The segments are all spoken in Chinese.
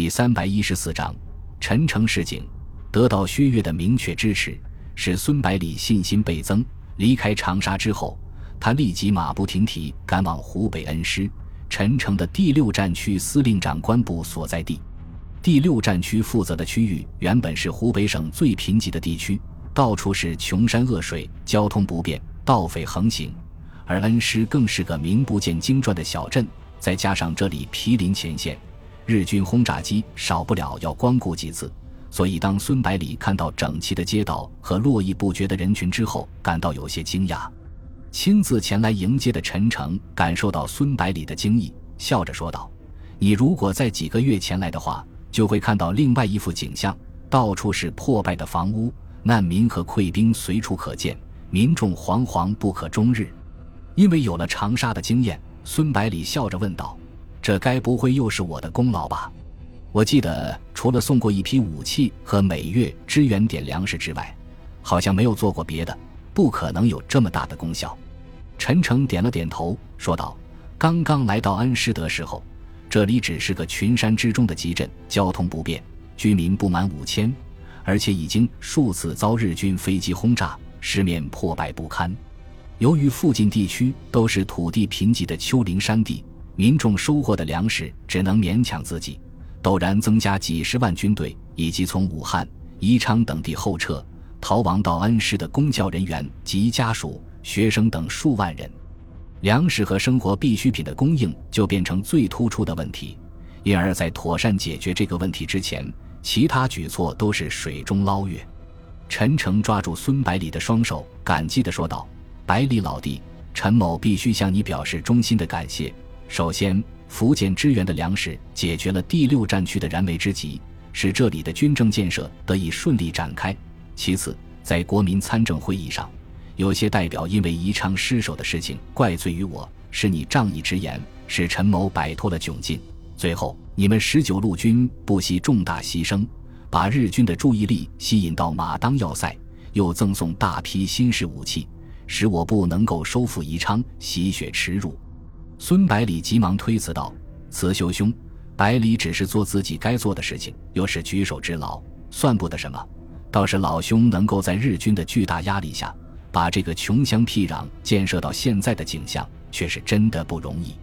第三百一十四章，陈诚示警，得到薛岳的明确支持，使孙百里信心倍增。离开长沙之后，他立即马不停蹄赶往湖北恩施，陈诚的第六战区司令长官部所在地。第六战区负责的区域原本是湖北省最贫瘠的地区，到处是穷山恶水，交通不便，盗匪横行。而恩施更是个名不见经传的小镇，再加上这里毗邻前线。日军轰炸机少不了要光顾几次，所以当孙百里看到整齐的街道和络绎不绝的人群之后，感到有些惊讶。亲自前来迎接的陈诚感受到孙百里的惊异，笑着说道：“你如果在几个月前来的话，就会看到另外一幅景象，到处是破败的房屋，难民和溃兵随处可见，民众惶惶不可终日。”因为有了长沙的经验，孙百里笑着问道。这该不会又是我的功劳吧？我记得除了送过一批武器和每月支援点粮食之外，好像没有做过别的，不可能有这么大的功效。陈诚点了点头，说道：“刚刚来到恩施的时候，这里只是个群山之中的集镇，交通不便，居民不满五千，而且已经数次遭日军飞机轰炸，市面破败不堪。由于附近地区都是土地贫瘠的丘陵山地。”民众收获的粮食只能勉强自己，陡然增加几十万军队，以及从武汉、宜昌等地后撤逃亡到恩施的公教人员及家属、学生等数万人，粮食和生活必需品的供应就变成最突出的问题。因而，在妥善解决这个问题之前，其他举措都是水中捞月。陈诚抓住孙百里的双手，感激地说道：“百里老弟，陈某必须向你表示衷心的感谢。”首先，福建支援的粮食解决了第六战区的燃眉之急，使这里的军政建设得以顺利展开。其次，在国民参政会议上，有些代表因为宜昌失守的事情怪罪于我，是你仗义直言，使陈某摆脱了窘境。最后，你们十九路军不惜重大牺牲，把日军的注意力吸引到马当要塞，又赠送大批新式武器，使我部能够收复宜昌，洗雪耻辱。孙百里急忙推辞道：“慈修兄，百里只是做自己该做的事情，又是举手之劳，算不得什么。倒是老兄能够在日军的巨大压力下，把这个穷乡僻壤建设到现在的景象，却是真的不容易。”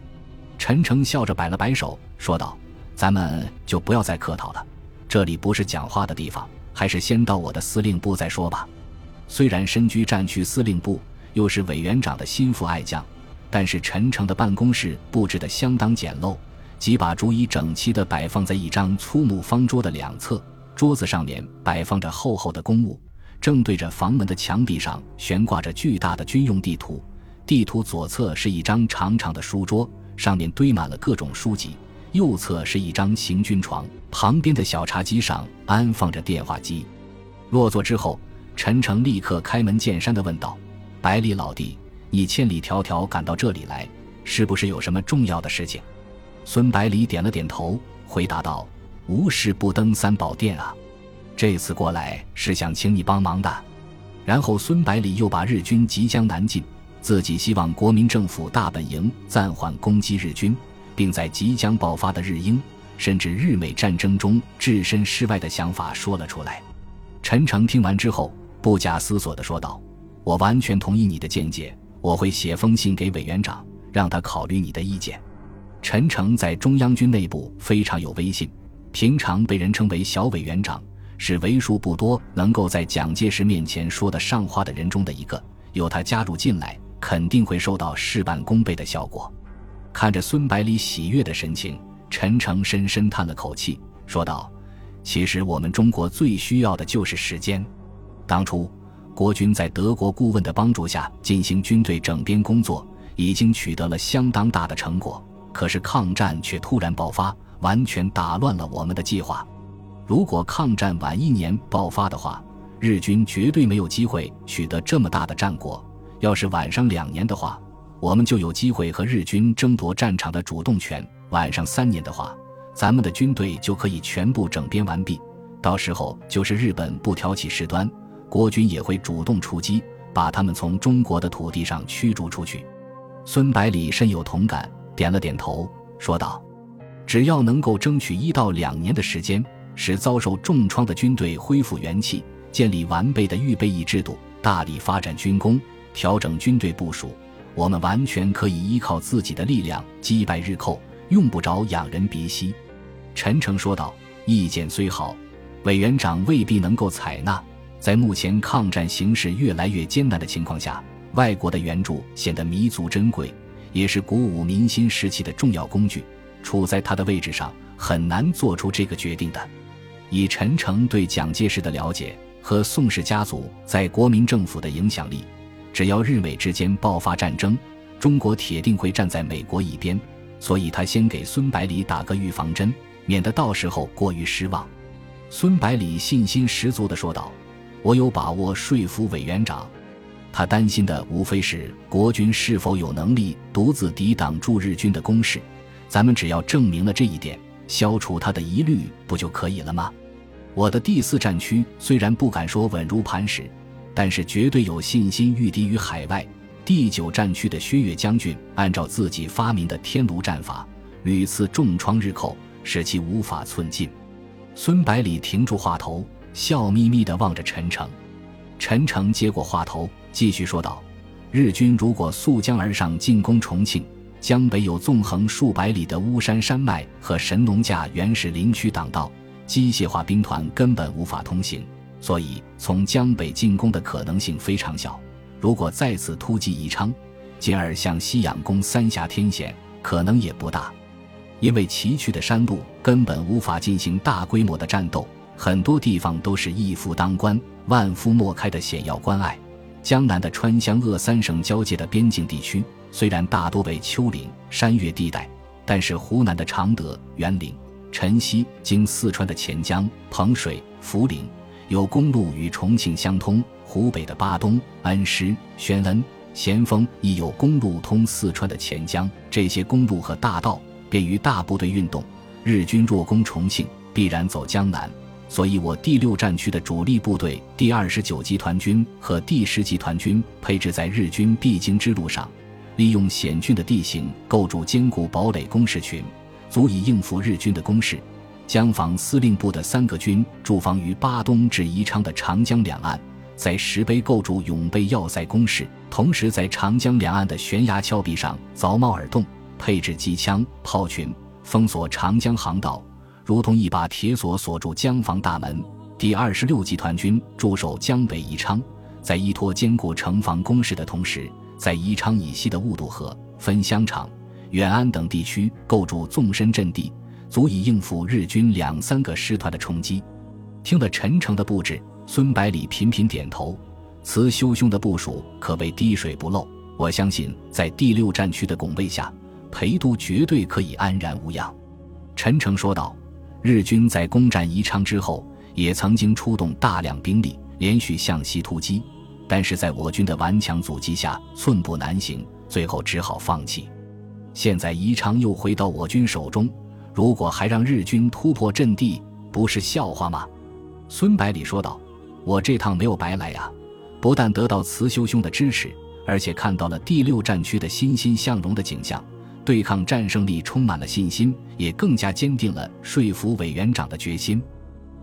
陈诚笑着摆了摆手，说道：“咱们就不要再客套了，这里不是讲话的地方，还是先到我的司令部再说吧。虽然身居战区司令部，又是委员长的心腹爱将。”但是陈诚的办公室布置得相当简陋，几把竹椅整齐地摆放在一张粗木方桌的两侧，桌子上面摆放着厚厚的公物，正对着房门的墙壁上悬挂着巨大的军用地图，地图左侧是一张长长的书桌，上面堆满了各种书籍，右侧是一张行军床，旁边的小茶几上安放着电话机。落座之后，陈诚立刻开门见山地问道：“百里老弟。”你千里迢迢赶到这里来，是不是有什么重要的事情？孙百里点了点头，回答道：“无事不登三宝殿啊，这次过来是想请你帮忙的。”然后孙百里又把日军即将南进，自己希望国民政府大本营暂缓攻击日军，并在即将爆发的日英甚至日美战争中置身事外的想法说了出来。陈诚听完之后，不假思索地说道：“我完全同意你的见解。”我会写封信给委员长，让他考虑你的意见。陈诚在中央军内部非常有威信，平常被人称为“小委员长”，是为数不多能够在蒋介石面前说得上话的人中的一个。有他加入进来，肯定会收到事半功倍的效果。看着孙百里喜悦的神情，陈诚深深叹了口气，说道：“其实我们中国最需要的就是时间。当初。”国军在德国顾问的帮助下进行军队整编工作，已经取得了相当大的成果。可是抗战却突然爆发，完全打乱了我们的计划。如果抗战晚一年爆发的话，日军绝对没有机会取得这么大的战果；要是晚上两年的话，我们就有机会和日军争夺战场的主动权；晚上三年的话，咱们的军队就可以全部整编完毕。到时候就是日本不挑起事端。国军也会主动出击，把他们从中国的土地上驱逐出去。孙百里深有同感，点了点头，说道：“只要能够争取一到两年的时间，使遭受重创的军队恢复元气，建立完备的预备役制度，大力发展军工，调整军队部署，我们完全可以依靠自己的力量击败日寇，用不着仰人鼻息。”陈诚说道：“意见虽好，委员长未必能够采纳。在目前抗战形势越来越艰难的情况下，外国的援助显得弥足珍贵，也是鼓舞民心士气的重要工具。处在他的位置上，很难做出这个决定的。以陈诚对蒋介石的了解和宋氏家族在国民政府的影响力，只要日美之间爆发战争，中国铁定会站在美国一边。所以他先给孙百里打个预防针。免得到时候过于失望，孙百里信心十足地说道：“我有把握说服委员长。他担心的无非是国军是否有能力独自抵挡住日军的攻势。咱们只要证明了这一点，消除他的疑虑，不就可以了吗？我的第四战区虽然不敢说稳如磐石，但是绝对有信心御敌于海外。第九战区的薛岳将军按照自己发明的天炉战法，屡次重创日寇。”使其无法寸进。孙百里停住话头，笑眯眯地望着陈诚。陈诚接过话头，继续说道：“日军如果溯江而上进攻重庆，江北有纵横数百里的巫山山脉和神农架原始林区挡道，机械化兵团根本无法通行，所以从江北进攻的可能性非常小。如果再次突击宜昌，进而向西仰攻三峡天险，可能也不大。”因为崎岖的山路根本无法进行大规模的战斗，很多地方都是一夫当关、万夫莫开的险要关隘。江南的川湘鄂三省交界的边境地区，虽然大多为丘陵山岳地带，但是湖南的常德、沅陵、辰溪，经四川的潜江、彭水、涪陵，有公路与重庆相通；湖北的巴东、恩施、宣恩、咸丰亦有公路通四川的潜江。这些公路和大道。便于大部队运动，日军若攻重庆，必然走江南，所以我第六战区的主力部队第二十九集团军和第十集团军配置在日军必经之路上，利用险峻的地形构筑坚固堡垒工事群，足以应付日军的攻势。江防司令部的三个军驻防于巴东至宜昌的长江两岸，在石碑构筑永备要塞工事，同时在长江两岸的悬崖峭壁上凿猫耳洞。配置机枪、炮群，封锁长江航道，如同一把铁锁锁住江防大门。第二十六集团军驻守江北宜昌，在依托坚固城防工事的同时，在宜昌以西的雾渡河、分乡场、远安等地区构筑纵深阵地，足以应付日军两三个师团的冲击。听了陈诚的布置，孙百里频频点头。慈修兄的部署可谓滴水不漏，我相信在第六战区的拱卫下。裴都绝对可以安然无恙，陈诚说道。日军在攻占宜昌之后，也曾经出动大量兵力，连续向西突击，但是在我军的顽强阻击下，寸步难行，最后只好放弃。现在宜昌又回到我军手中，如果还让日军突破阵地，不是笑话吗？孙百里说道。我这趟没有白来呀，不但得到慈修兄的支持，而且看到了第六战区的欣欣向荣的景象。对抗战胜力充满了信心，也更加坚定了说服委员长的决心。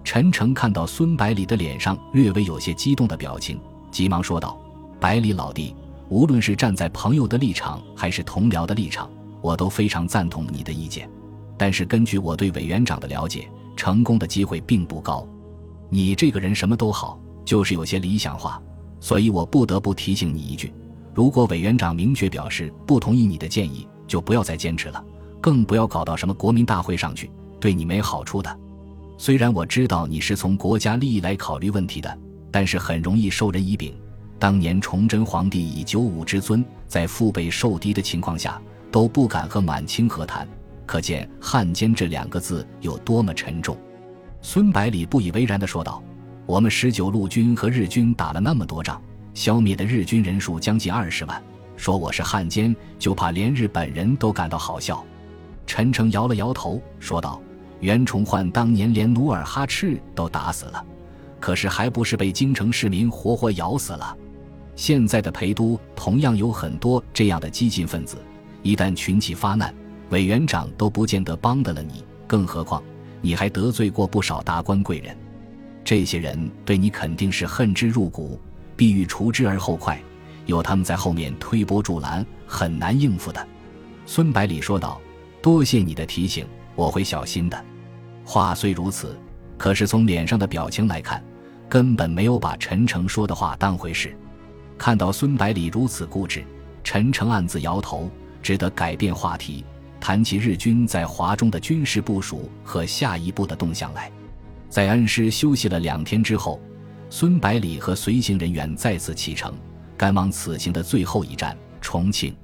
陈诚看到孙百里的脸上略微有些激动的表情，急忙说道：“百里老弟，无论是站在朋友的立场，还是同僚的立场，我都非常赞同你的意见。但是根据我对委员长的了解，成功的机会并不高。你这个人什么都好，就是有些理想化，所以我不得不提醒你一句：如果委员长明确表示不同意你的建议，就不要再坚持了，更不要搞到什么国民大会上去，对你没好处的。虽然我知道你是从国家利益来考虑问题的，但是很容易受人以柄。当年崇祯皇帝以九五之尊，在腹背受敌的情况下，都不敢和满清和谈，可见“汉奸”这两个字有多么沉重。孙百里不以为然地说道：“我们十九路军和日军打了那么多仗，消灭的日军人数将近二十万。”说我是汉奸，就怕连日本人都感到好笑。陈诚摇了摇头，说道：“袁崇焕当年连努尔哈赤都打死了，可是还不是被京城市民活活咬死了？现在的陪都同样有很多这样的激进分子，一旦群起发难，委员长都不见得帮得了你，更何况你还得罪过不少达官贵人，这些人对你肯定是恨之入骨，必欲除之而后快。有他们在后面推波助澜，很难应付的。”孙百里说道。“多谢你的提醒，我会小心的。”话虽如此，可是从脸上的表情来看，根本没有把陈诚说的话当回事。看到孙百里如此固执，陈诚暗自摇头，只得改变话题，谈起日军在华中的军事部署和下一步的动向来。在恩施休息了两天之后，孙百里和随行人员再次启程，赶往此行的最后一站——重庆。